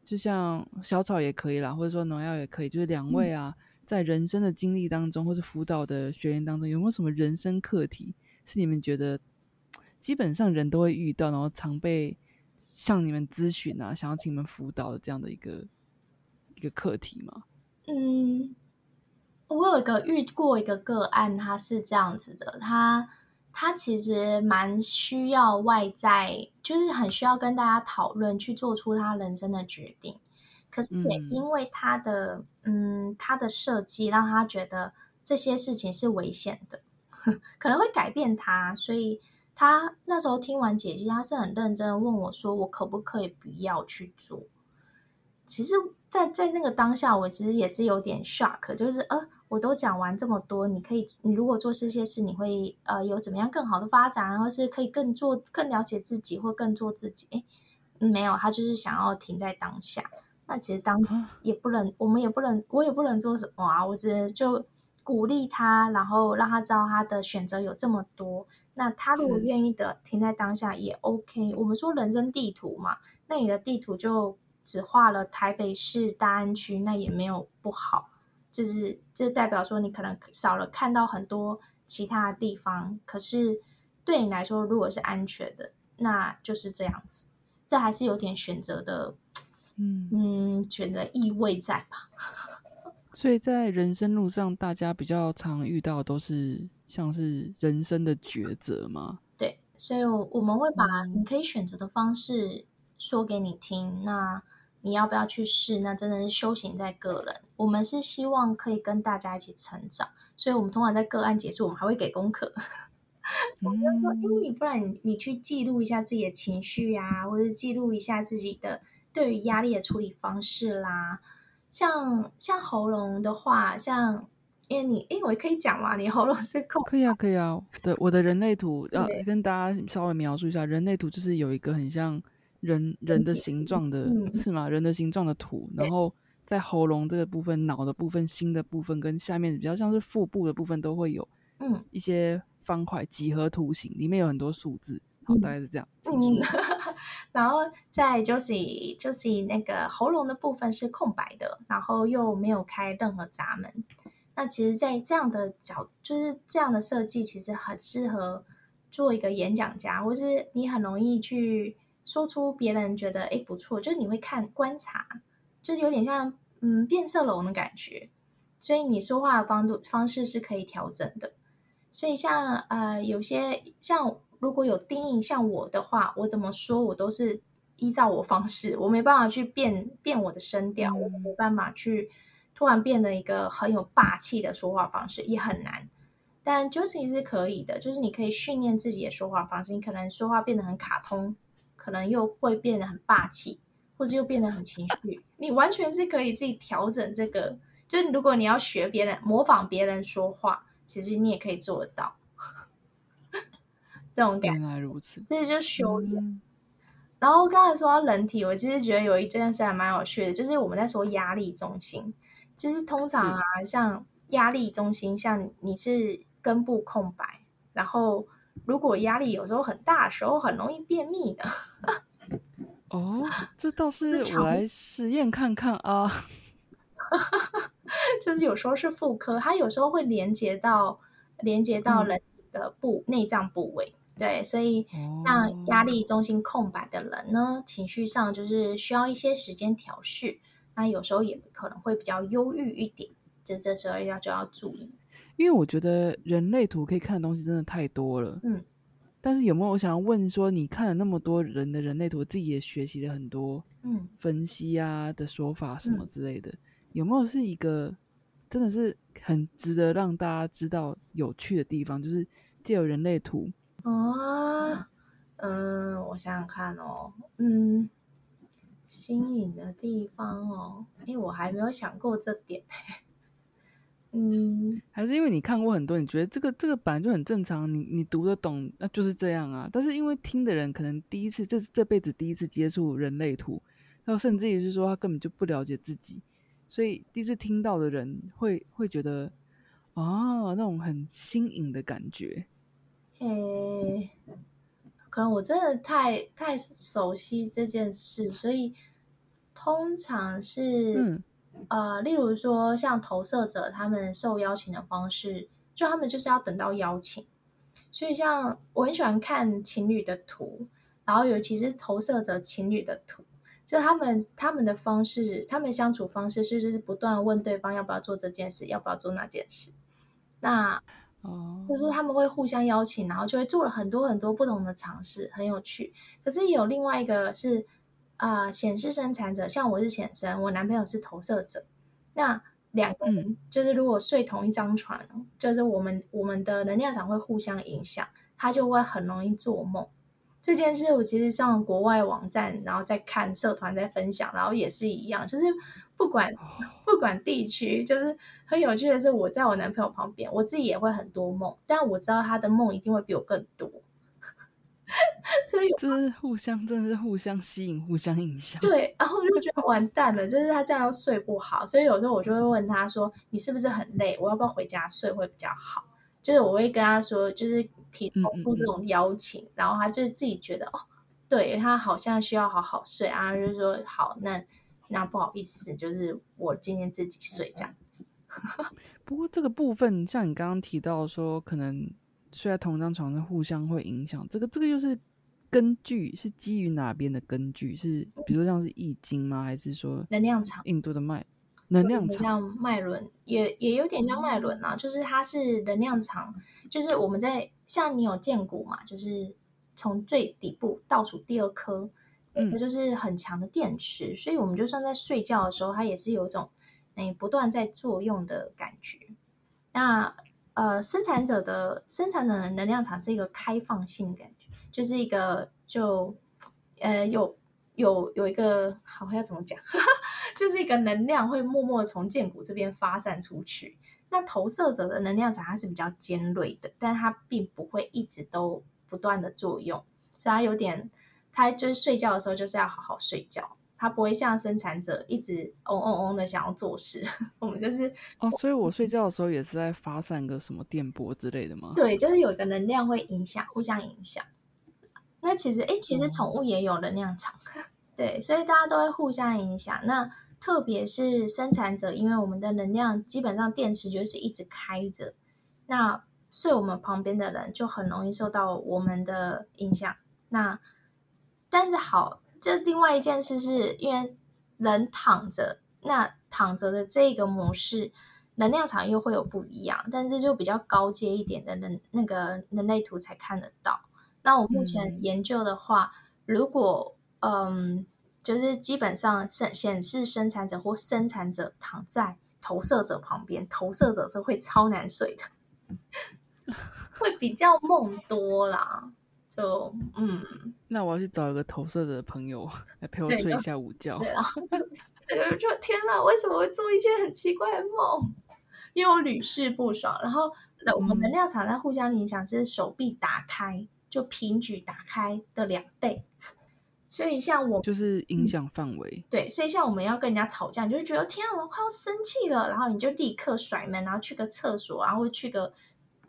就像小草也可以啦，或者说农药也可以，就是两位啊，在人生的经历当中，或是辅导的学员当中，有没有什么人生课题是你们觉得基本上人都会遇到，然后常被向你们咨询啊，想要请你们辅导的这样的一个一个课题吗？嗯。我有一个遇过一个个案，他是这样子的，他他其实蛮需要外在，就是很需要跟大家讨论，去做出他人生的决定。可是也因为他的嗯他的设计，让他觉得这些事情是危险的，可能会改变他，所以他那时候听完解析，他是很认真的问我说：“我可不可以不要去做？”其实，在在那个当下，我其实也是有点 shock，就是呃。我都讲完这么多，你可以，你如果做这些事，你会呃有怎么样更好的发展，或是可以更做更了解自己，或更做自己？哎，没有，他就是想要停在当下。那其实当也不能，我们也不能，我也不能做什么啊，我只就鼓励他，然后让他知道他的选择有这么多。那他如果愿意的停在当下也 OK。我们说人生地图嘛，那你的地图就只画了台北市大安区，那也没有不好。就是这代表说你可能少了看到很多其他的地方，可是对你来说，如果是安全的，那就是这样子。这还是有点选择的，嗯嗯，选择意味在吧？所以在人生路上，大家比较常遇到都是像是人生的抉择吗？对，所以我们会把你可以选择的方式说给你听。那你要不要去试？那真的是修行在个人。我们是希望可以跟大家一起成长，所以我们通常在个案结束，我们还会给功课。我们说，因为你不然你你去记录一下自己的情绪啊，或者记录一下自己的对于压力的处理方式啦。像像喉咙的话，像因为你，哎，我可以讲吗？你喉咙是空？可以啊，可以啊。对，我的人类图 要跟大家稍微描述一下，人类图就是有一个很像人人的形状的，是吗？人的形状的图，然后在喉咙这个部分、脑的部分、心的部分跟下面比较像是腹部的部分都会有，嗯，一些方块几何图形，里面有很多数字。好，大概是这样。嗯，然后在就是就是那个喉咙的部分是空白的，然后又没有开任何闸门。那其实，在这样的角，就是这样的设计，其实很适合做一个演讲家，或是你很容易去说出别人觉得哎不错，就是你会看观察，就是有点像嗯变色龙的感觉，所以你说话的方度方式是可以调整的。所以像呃有些像。如果有定义像我的话，我怎么说我都是依照我方式，我没办法去变变我的声调，我没办法去突然变得一个很有霸气的说话方式，也很难。但 Josie 是可以的，就是你可以训练自己的说话方式，你可能说话变得很卡通，可能又会变得很霸气，或者又变得很情绪，你完全是可以自己调整这个。就是如果你要学别人模仿别人说话，其实你也可以做得到。这种感，原来如此，这就是修炼。然后刚才说到人体，我其实觉得有一件事还蛮有趣的，就是我们在说压力中心。其实通常啊，像压力中心，像你是根部空白，然后如果压力有时候很大的时候，很容易便秘的。哦，这倒 是我来实验看看啊。就是有时候是妇科，它有时候会连接到连接到人的部内脏部位。对，所以像压力中心空白的人呢，情绪上就是需要一些时间调试，那有时候也可能会比较忧郁一点，这这时候要就要注意。因为我觉得人类图可以看的东西真的太多了，嗯，但是有没有我想要问说，你看了那么多人的人类图，自己也学习了很多，嗯，分析啊的说法什么之类的，有没有是一个真的是很值得让大家知道有趣的地方，就是借由人类图。哦，嗯，我想想看哦，嗯，新颖的地方哦，哎，我还没有想过这点，嗯，还是因为你看过很多，你觉得这个这个本来就很正常，你你读得懂，那就是这样啊。但是因为听的人可能第一次，这是这辈子第一次接触人类图，然后甚至于是说他根本就不了解自己，所以第一次听到的人会会觉得，啊，那种很新颖的感觉。诶，可能我真的太太熟悉这件事，所以通常是呃，例如说像投射者他们受邀请的方式，就他们就是要等到邀请。所以像我很喜欢看情侣的图，然后尤其是投射者情侣的图，就他们他们的方式，他们相处方式是就是不断问对方要不要做这件事，要不要做那件事。那哦就是他们会互相邀请，然后就会做了很多很多不同的尝试，很有趣。可是有另外一个是，呃，显示生产者，像我是显生，我男朋友是投射者。那两个人就是如果睡同一张床，就是我们我们的能量场会互相影响，他就会很容易做梦。这件事我其实上国外网站，然后再看社团在分享，然后也是一样，就是不管不管地区，就是很有趣的是，我在我男朋友旁边，我自己也会很多梦，但我知道他的梦一定会比我更多。所以这是互相，真的是互相吸引、互相影响。对，然后我就觉得完蛋了，就是他这样又睡不好，所以有时候我就会问他说：“你是不是很累？我要不要回家睡会比较好？”就是我会跟他说，就是提出这种邀请，然后他就自己觉得哦，对他好像需要好好睡啊，就是说好，那那不好意思，就是我今天自己睡这样子。不过这个部分，像你刚刚提到说，可能。睡在同一张床上，互相会影响。这个这个又是根据是基于哪边的根据？是比如说像是易经吗？还是说能量场？印度的脉能量场像脉轮，也也有点像脉轮啊。就是它是能量场，就是我们在像你有见骨嘛，就是从最底部倒数第二颗，嗯，就是很强的电池。所以我们就算在睡觉的时候，它也是有一种诶不断在作用的感觉。那呃，生产者的生产者的能量场是一个开放性的感觉，就是一个就呃有有有一个好要怎么讲，就是一个能量会默默从剑骨这边发散出去。那投射者的能量场它是比较尖锐的，但它并不会一直都不断的作用，所以它有点，它就是睡觉的时候就是要好好睡觉。他不会像生产者一直嗡嗡嗡的想要做事，我们就是哦，所以我睡觉的时候也是在发散个什么电波之类的吗？对，就是有一个能量会影响，互相影响。那其实，哎，其实宠物也有能量场，对，所以大家都会互相影响。那特别是生产者，因为我们的能量基本上电池就是一直开着，那睡我们旁边的人就很容易受到我们的影响。那但是好。这另外一件事是因为人躺着，那躺着的这个模式能量场又会有不一样，但这就比较高阶一点的人那个人类图才看得到。那我目前研究的话，如果嗯，就是基本上显显示生产者或生产者躺在投射者旁边，投射者是会超难睡的，会比较梦多啦。就嗯，那我要去找一个投射者的朋友来陪我睡一下午觉。对啊，说天哪，为什么会做一些很奇怪的梦？因为我屡试不爽。然后我们能量场在互相影响，是手臂打开就平举打开的两倍。所以像我就是影响范围。对，所以像我们要跟人家吵架，你就觉得天啊，我快要生气了，然后你就立刻甩门，然后去个厕所，然后去个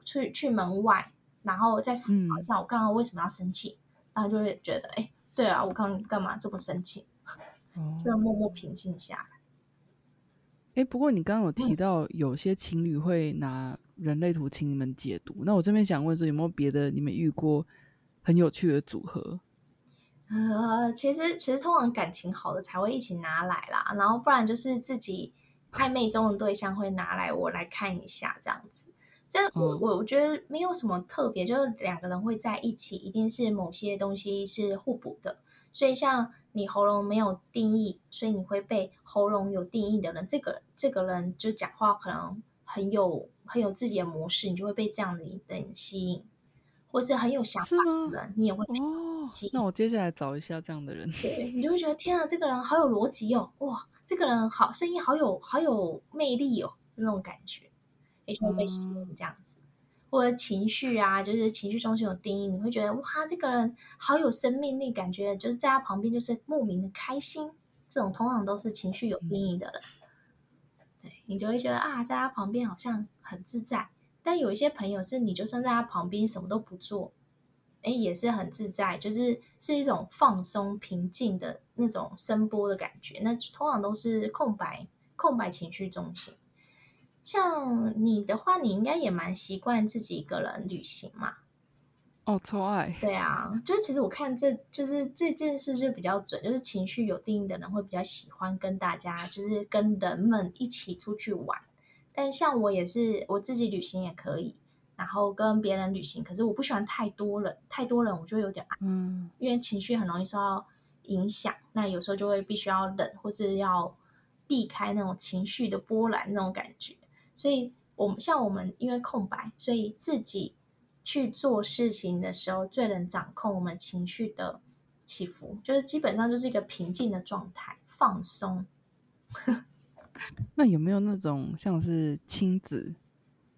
去去门外。然后再思考一下，我刚刚为什么要生气？然后就会觉得，哎，对啊，我刚刚干嘛这么生气？就要默默平静下来。哎，不过你刚刚有提到有些情侣会拿人类图请你们解读，那我这边想问说，有没有别的你们遇过很有趣的组合？呃，其实其实通常感情好的才会一起拿来啦，然后不然就是自己暧昧中的对象会拿来我来看一下这样子。这我我我觉得没有什么特别，就是两个人会在一起，一定是某些东西是互补的。所以像你喉咙没有定义，所以你会被喉咙有定义的人，这个这个人就讲话可能很有很有自己的模式，你就会被这样的人吸引，或是很有想法的人，你也会被吸引。那我接下来找一下这样的人，对你就会觉得天啊，这个人好有逻辑哦，哇，这个人好声音好有好有魅力哦，就那种感觉。就会被吸引这样子，或者情绪啊，就是情绪中心有定义，你会觉得哇，这个人好有生命力，感觉就是在他旁边就是莫名的开心。这种通常都是情绪有定义的人，对你就会觉得啊，在他旁边好像很自在。但有一些朋友是，你就算在他旁边什么都不做，哎，也是很自在，就是是一种放松、平静的那种声波的感觉。那通常都是空白、空白情绪中心。像你的话，你应该也蛮习惯自己一个人旅行嘛？哦，超爱。对啊，就是其实我看这就是这件事就比较准，就是情绪有定义的人会比较喜欢跟大家，就是跟人们一起出去玩。但像我也是，我自己旅行也可以，然后跟别人旅行，可是我不喜欢太多人，太多人我就有点嗯，因为情绪很容易受到影响，那有时候就会必须要忍，或是要避开那种情绪的波澜那种感觉。所以，我们像我们因为空白，所以自己去做事情的时候，最能掌控我们情绪的起伏，就是基本上就是一个平静的状态，放松。那有没有那种像是亲子，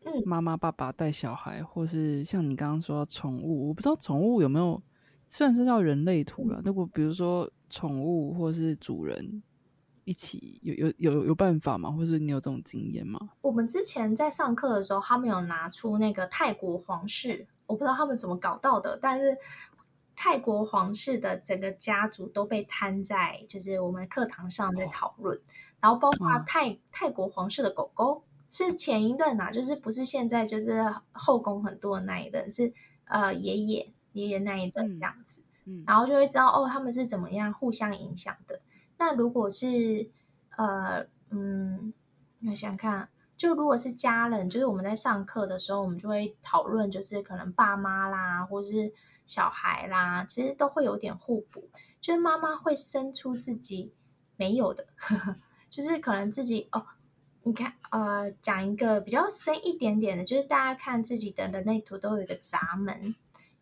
嗯，妈妈爸爸带小孩，或是像你刚刚说宠物，我不知道宠物有没有，虽然是叫人类图了，如果比如说宠物或是主人一起，有有有有办法吗？或是你有这种经验吗？我们之前在上课的时候，他们有拿出那个泰国皇室，我不知道他们怎么搞到的，但是泰国皇室的整个家族都被摊在就是我们课堂上在讨论，然后包括嗯泰、泰国皇室的狗狗是前一任啊，就是不是现在就是后宫很多的那一任，是呃爷爷爷爷那一任嗯这样子。嗯，然后就会知道哦，他们是怎么样互相影响的。那如果是呃嗯，我想看，就如果是家人，就是我们在上课的时候，我们就会讨论，就是可能爸妈啦，或是小孩啦，其实都会有点互补。就是妈妈会生出自己没有的，呵 呵就是可能自己哦。你看，呃，讲一个比较深一点点的，就是大家看自己的人类图都有一个闸门，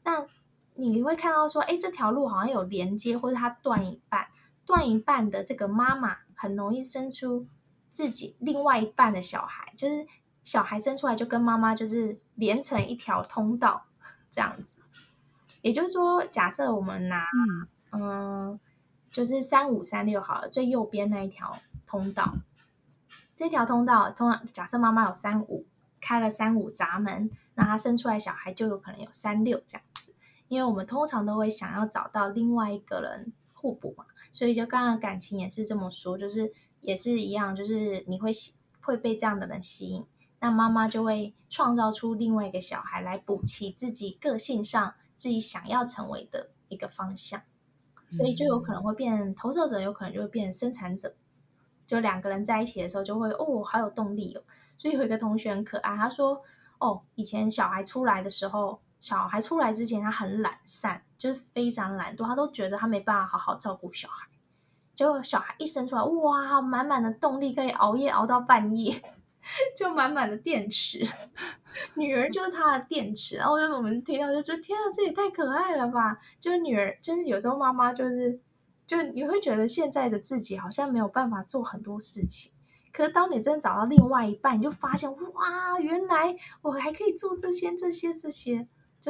那你会看到说，哎，这条路好像有连接，或者它断一半，断一半的这个妈妈很容易生出自己另外一半的小孩，就是小孩生出来就跟妈妈就是连成一条通道这样子。也就是说，假设我们拿嗯嗯，就是三五三六好了，最右边那一条通道，这条通道通常假设妈妈有三五，开了三五闸门，那她生出来小孩就有可能有三六这样子。因为我们通常都会想要找到另外一个人互补嘛，所以就刚刚感情也是这么说，就是也是一样，就是你会吸会被这样的人吸引，那妈妈就会创造出另外一个小孩来补齐自己个性上自己想要成为的一个方向，所以就有可能会变投射者，有可能就会变生产者。就两个人在一起的时候，就会哦，好有动力哦。所以有一个同学很可爱，他说：“哦，以前小孩出来的时候，小孩出来之前他很懒散，就是非常懒惰，他都觉得他没办法好好照顾小孩。结果小孩一生出来，哇，满满的动力，可以熬夜熬到半夜，就满满的电池。女儿就是他的电池。然后我们听到就觉得天啊，这也太可爱了吧！就是女儿，就是有时候妈妈就是。”就你会觉得现在的自己好像没有办法做很多事情，可是当你真的找到另外一半，你就发现哇，原来我还可以做这些、这些、这些。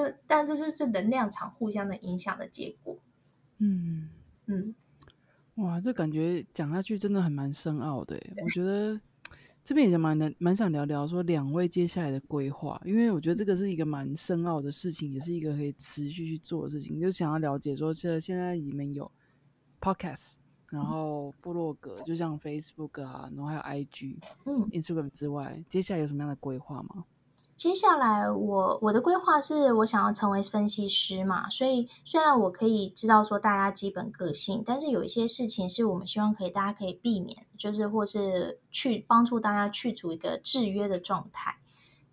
就但这是是能量场互相的影响的结果。嗯嗯，哇，这感觉讲下去真的很蛮深奥的。我觉得这边也蛮蛮蛮想聊聊说两位接下来的规划，因为我觉得这个是一个蛮深奥的事情，也是一个可以持续去做的事情。就想要了解说，这现在你们有。Podcast，然后部落格，就像 Facebook 啊，然后还有 IG、嗯，Instagram 之外，接下来有什么样的规划吗？接下来我我的规划是我想要成为分析师嘛，所以虽然我可以知道说大家基本个性，但是有一些事情是我们希望可以大家可以避免，就是或是去帮助大家去除一个制约的状态。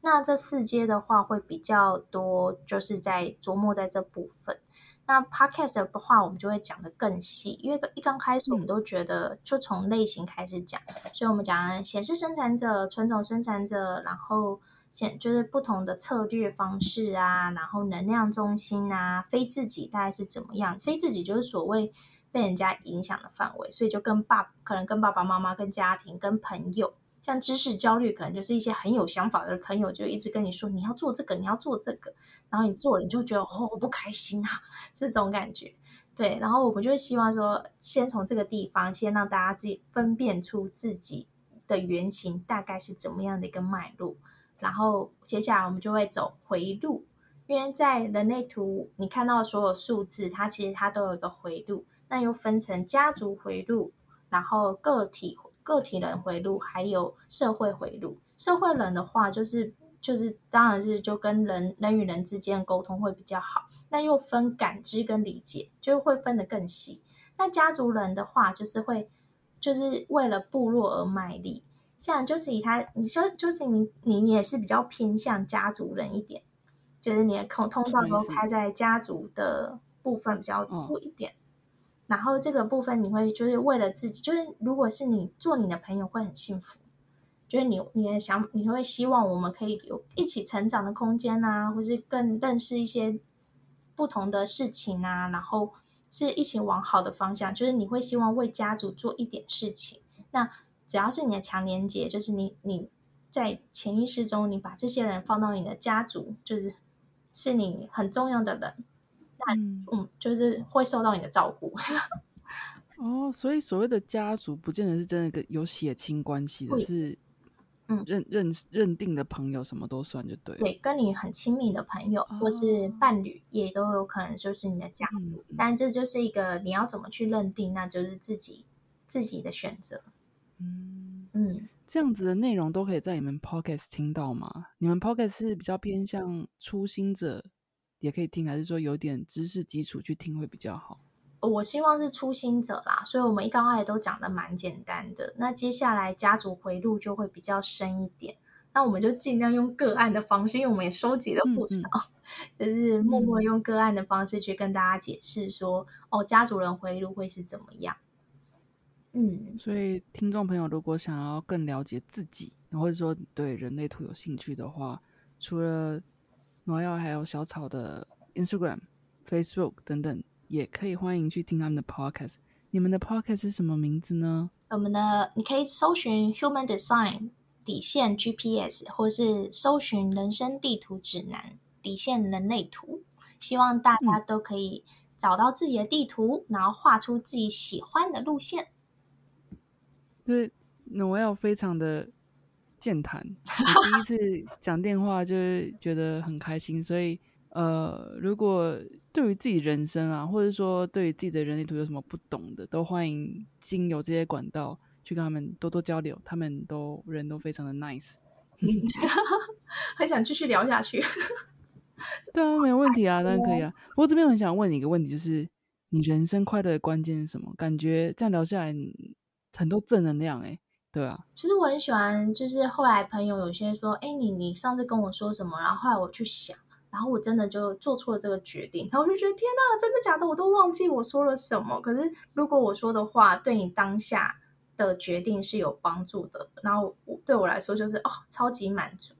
那这四阶的话会比较多，就是在琢磨在这部分。那 podcast 的话，我们就会讲的更细，因为一刚开始我们都觉得就从类型开始讲，所以我们讲显示生产者、纯种生产者，然后就是不同的策略方式啊，然后能量中心啊，非自己大概是怎么样？非自己就是所谓被人家影响的范围，所以就跟爸可能跟爸爸妈妈、跟家庭、跟朋友。像知识焦虑，可能就是一些很有想法的朋友，就一直跟你说你要做这个，你要做这个，然后你做了，你就觉得哦，我不开心啊，这种感觉。对，然后我们就希望说，先从这个地方，先让大家自己分辨出自己的原型大概是怎么样的一个脉络，然后接下来我们就会走回路，因为在人类图你看到所有数字，它其实它都有一个回路，那又分成家族回路，然后个体。个体人回路，还有社会回路。社会人的话，就是就是，当然是就跟人人与人之间沟通会比较好。那又分感知跟理解，就会分得更细。那家族人的话，就是会就是为了部落而卖力。像就是以他，你说就是你你也是比较偏向家族人一点，就是你的通通道都开在家族的部分比较多一点。然后这个部分你会就是为了自己，就是如果是你做你的朋友会很幸福，就是你你的想你会希望我们可以有一起成长的空间啊，或是更认识一些不同的事情啊，然后是一起往好的方向，就是你会希望为家族做一点事情。那只要是你的强连接，就是你你在潜意识中，你把这些人放到你的家族，就是是你很重要的人，那嗯，就是会受到你的照顾。哦，所以所谓的家族，不见得是真的跟有血亲关系的，是。嗯，认认认定的朋友什么都算就对。对，跟你很亲密的朋友或是伴侣，也都有可能就是你的家族。但这就是一个你要怎么去认定，那就是自己自己的选择。嗯嗯，这样子的内容都可以在你们 podcast 听到吗？你们 podcast 是比较偏向初心者也可以听，还是说有点知识基础去听会比较好？我希望是初心者啦，所以我们一刚开始都讲的蛮简单的。那接下来家族回路就会比较深一点，那我们就尽量用个案的方式，因为我们也收集了不少，就是默默用个案的方式去跟大家解释说，哦，家族人回路会是怎么样。嗯，所以听众朋友如果想要更了解自己，或者说对人类图有兴趣的话，除了农药还有小草的 Instagram、Facebook 等等。也可以欢迎去听他们的 podcast。你们的 podcast 是什么名字呢？我们的你可以搜寻 Human Design 底线 GPS，或是搜寻人生地图指南底线人类图。希望大家都可以找到自己的地图，然后画出自己喜欢的路线。对，Noel 非常的健谈。我第一次 讲电话就是觉得很开心，所以呃，如果对于自己人生啊，或者说对于自己的人类图有什么不懂的，都欢迎经由这些管道去跟他们多多交流。他们都人都非常的 nice，很想继续聊下去。对啊，没有问题啊，当然可以啊。不过这边很想问你一个问题，就是你人生快乐的关键是什么？感觉这样聊下来很多正能量哎，对啊。其实我很喜欢，就是后来朋友有些说，哎，你你上次跟我说什么？然后后来我去想。然后我真的就做出了这个决定，然后我就觉得天哪，真的假的？我都忘记我说了什么。可是如果我说的话对你当下的决定是有帮助的，然后我对我来说就是哦，超级满足，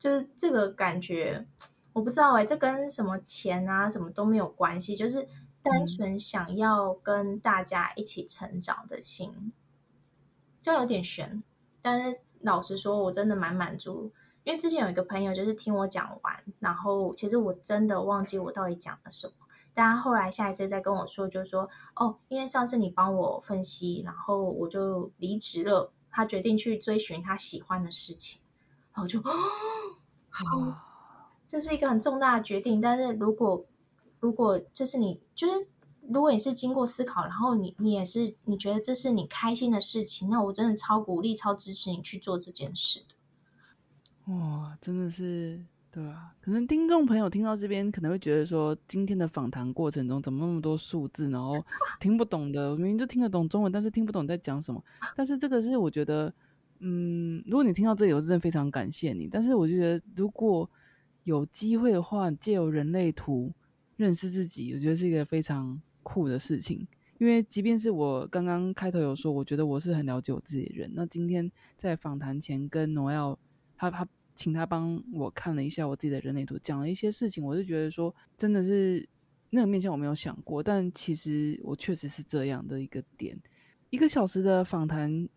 就是这个感觉，我不知道哎，这跟什么钱啊什么都没有关系，就是单纯想要跟大家一起成长的心，这有点悬。但是老实说，我真的蛮满足。因为之前有一个朋友就是听我讲完，然后其实我真的忘记我到底讲了什么。但他后来下一次再跟我说，就是说哦，因为上次你帮我分析，然后我就离职了。他决定去追寻他喜欢的事情，然后就 好，这是一个很重大的决定。但是如果如果这是你，就是如果你是经过思考，然后你你也是你觉得这是你开心的事情，那我真的超鼓励、超支持你去做这件事的。哇，真的是对啊！可能听众朋友听到这边，可能会觉得说，今天的访谈过程中怎么那么多数字，然后 听不懂的，明明就听得懂中文，但是听不懂在讲什么。但是这个是我觉得，嗯，如果你听到这里，我真的非常感谢你。但是我觉得，如果有机会的话，借由人类图认识自己，我觉得是一个非常酷的事情。因为即便是我刚刚开头有说，我觉得我是很了解我自己的人，那今天在访谈前跟诺耀。他他请他帮我看了一下我自己的人类图，讲了一些事情，我就觉得说真的是那个面向我没有想过，但其实我确实是这样的一个点。一个小时的访谈，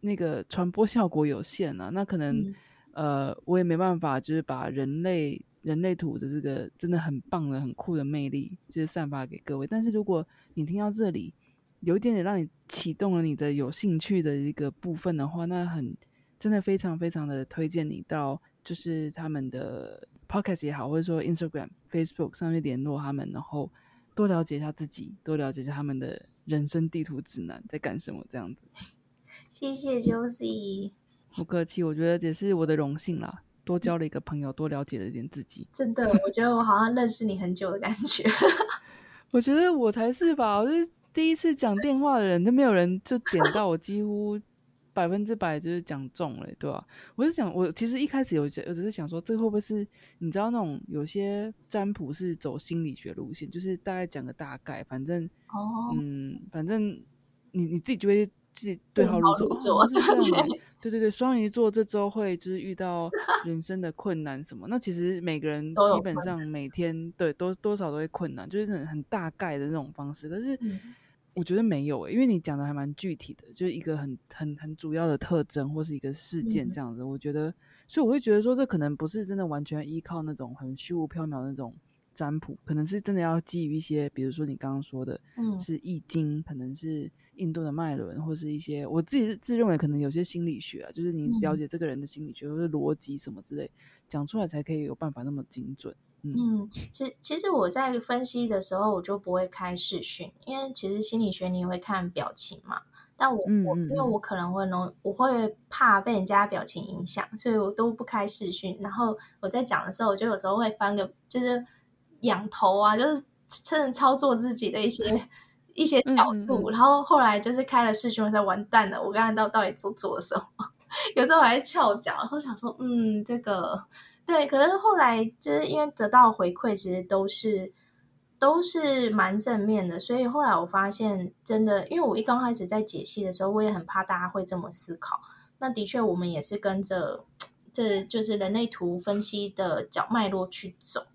那个传播效果有限啊，那可能呃我也没办法，就是把人类人类图的这个真的很棒的、很酷的魅力，就是散发给各位。但是如果你听到这里，有一点点让你启动了你的有兴趣的一个部分的话，那很。真的非常非常的推荐你到就是他们的 podcast 也好，或者说 Instagram、Facebook 上面联络他们，然后多了解一下自己，多了解一下他们的人生地图指南在干什么这样子。谢谢 Josie，不客气，我觉得也是我的荣幸啦，多交了一个朋友，多了解了一点自己。真的，我觉得我好像认识你很久的感觉。我觉得我才是吧，我是第一次讲电话的人，都没有人就点到我，几乎。百分之百就是讲中了，对吧？我是想，我其实一开始有，我只是想说，这会不会是你知道那种有些占卜是走心理学路线，就是大概讲个大概，反正哦，嗯，反正你你自己就会自己对号入座。对对对，双鱼座这周会就是遇到人生的困难什么？那其实每个人基本上每天对多多少都会困难，就是很很大概的那种方式。可是。我觉得没有诶、因为你讲的还蛮具体的，就是一个很很很主要的特征或是一个事件嗯这样子。我觉得，所以我会觉得说，这可能不是真的完全依靠那种很虚无缥缈那种占卜，可能是真的要基于一些，比如说你刚刚说的，嗯是易经，可能是印度的脉轮，或是一些我自己自认为可能有些心理学啊，就是你了嗯解这个人的心理学或者逻辑什么之类，讲出来才可以有办法那么精准。嗯嗯，其其实我在分析的时候，我就不会开视讯，因为其实心理学你也会看表情嘛。但我我因为我可能会弄我会怕被人家表情影响，所以我都不开视讯。然后我在讲的时候，我就有时候会翻个就是仰头啊，就是真的操作自己的一些一些角嗯嗯度。然后后来就是开了视讯，我才完蛋了，我刚才到到底做做了什么？有时候还会翘脚，然后想说，嗯，这个对，可是后来就是因为得到回馈，其实都是都是蛮正面的，所以后来我发现，真的，因为我一刚开始在解析的时候，我也很怕大家会这么思考。那的确，我们也是跟着 这就是人类图分析的角脉络去走，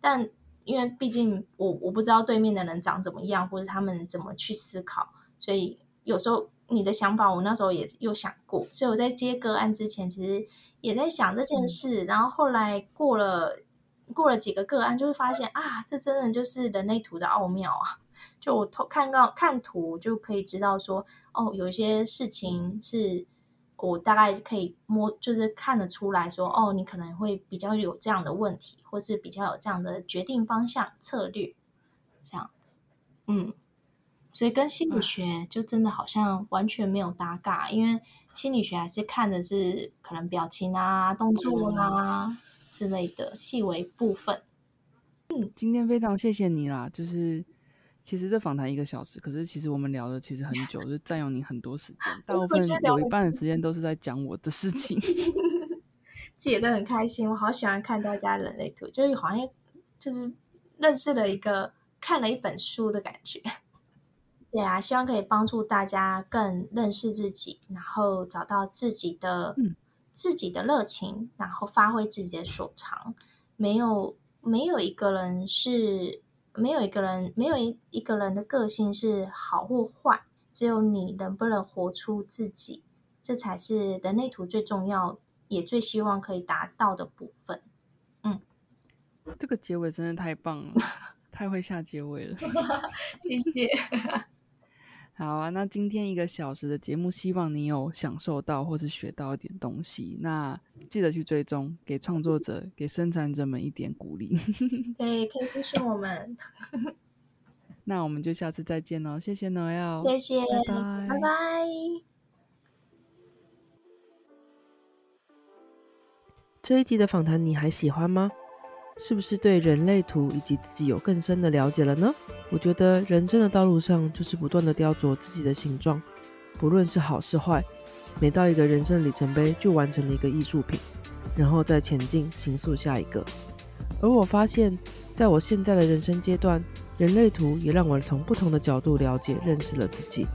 但因为毕竟我我不知道对面的人长怎么样，或者他们怎么去思考，所以有时候你的想法，我那时候也有想过，所以我在接个案之前，其实也在想这件事，然后后来过了过了几个个案，就会发现啊，这真的就是人类图的奥妙啊！就我偷看到看图就可以知道说，哦，有一些事情是我大概可以摸，就是看得出来说，哦，你可能会比较有这样的问题，或是比较有这样的决定方向策略，这样子，嗯。所以跟心理学就真的好像完全没有搭嘎，因为心理学还是看的是可能表情啊、动作啊之类的细微部分。嗯今天非常谢谢你啦，就是其实这访谈一个小时，可是其实我们聊的其实很久，就是占用你很多时间，大部分有一半的时间都是在讲我的事情。解得很开心，我好喜欢看大家人类图，就是好像就是认识了一个看了一本书的感觉。对啊，希望可以帮助大家更认识自己，然后找到自己的、嗯自己的热情，然后发挥自己的所长。没有没有一个人是没有一个人没有一一个人的个性是好或坏，只有你能不能活出自己，这才是人类图最重要也最希望可以达到的部分。嗯这个结尾真的太棒了，太会下结尾了。谢谢。好啊，那今天一个小时的节目，希望你有享受到或是学到一点东西。那记得去追踪，给创作者、给生产者们一点鼓励。对，可以支持我们，那我们就下次再见喽，谢谢 Noel，谢谢，拜拜拜拜。这一集的访谈你还喜欢吗？是不是对人类图以及自己有更深的了解了呢？我觉得人生的道路上就是不断的雕琢自己的形状，不论是好是坏，每到一个人生里程碑就完成了一个艺术品，然后再前进，行塑下一个。而我发现，在我现在的人生阶段，人类图也让我从不同的角度了解、认识了自己。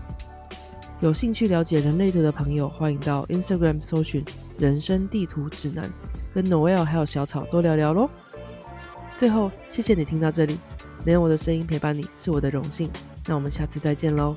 有兴趣了解人类图的朋友，欢迎到 Instagram 搜寻“人生地图指南”，跟 Noel 还有小草多聊聊喽。最后，谢谢你听到这里，能用我的声音陪伴你是我的荣幸。那我们下次再见喽，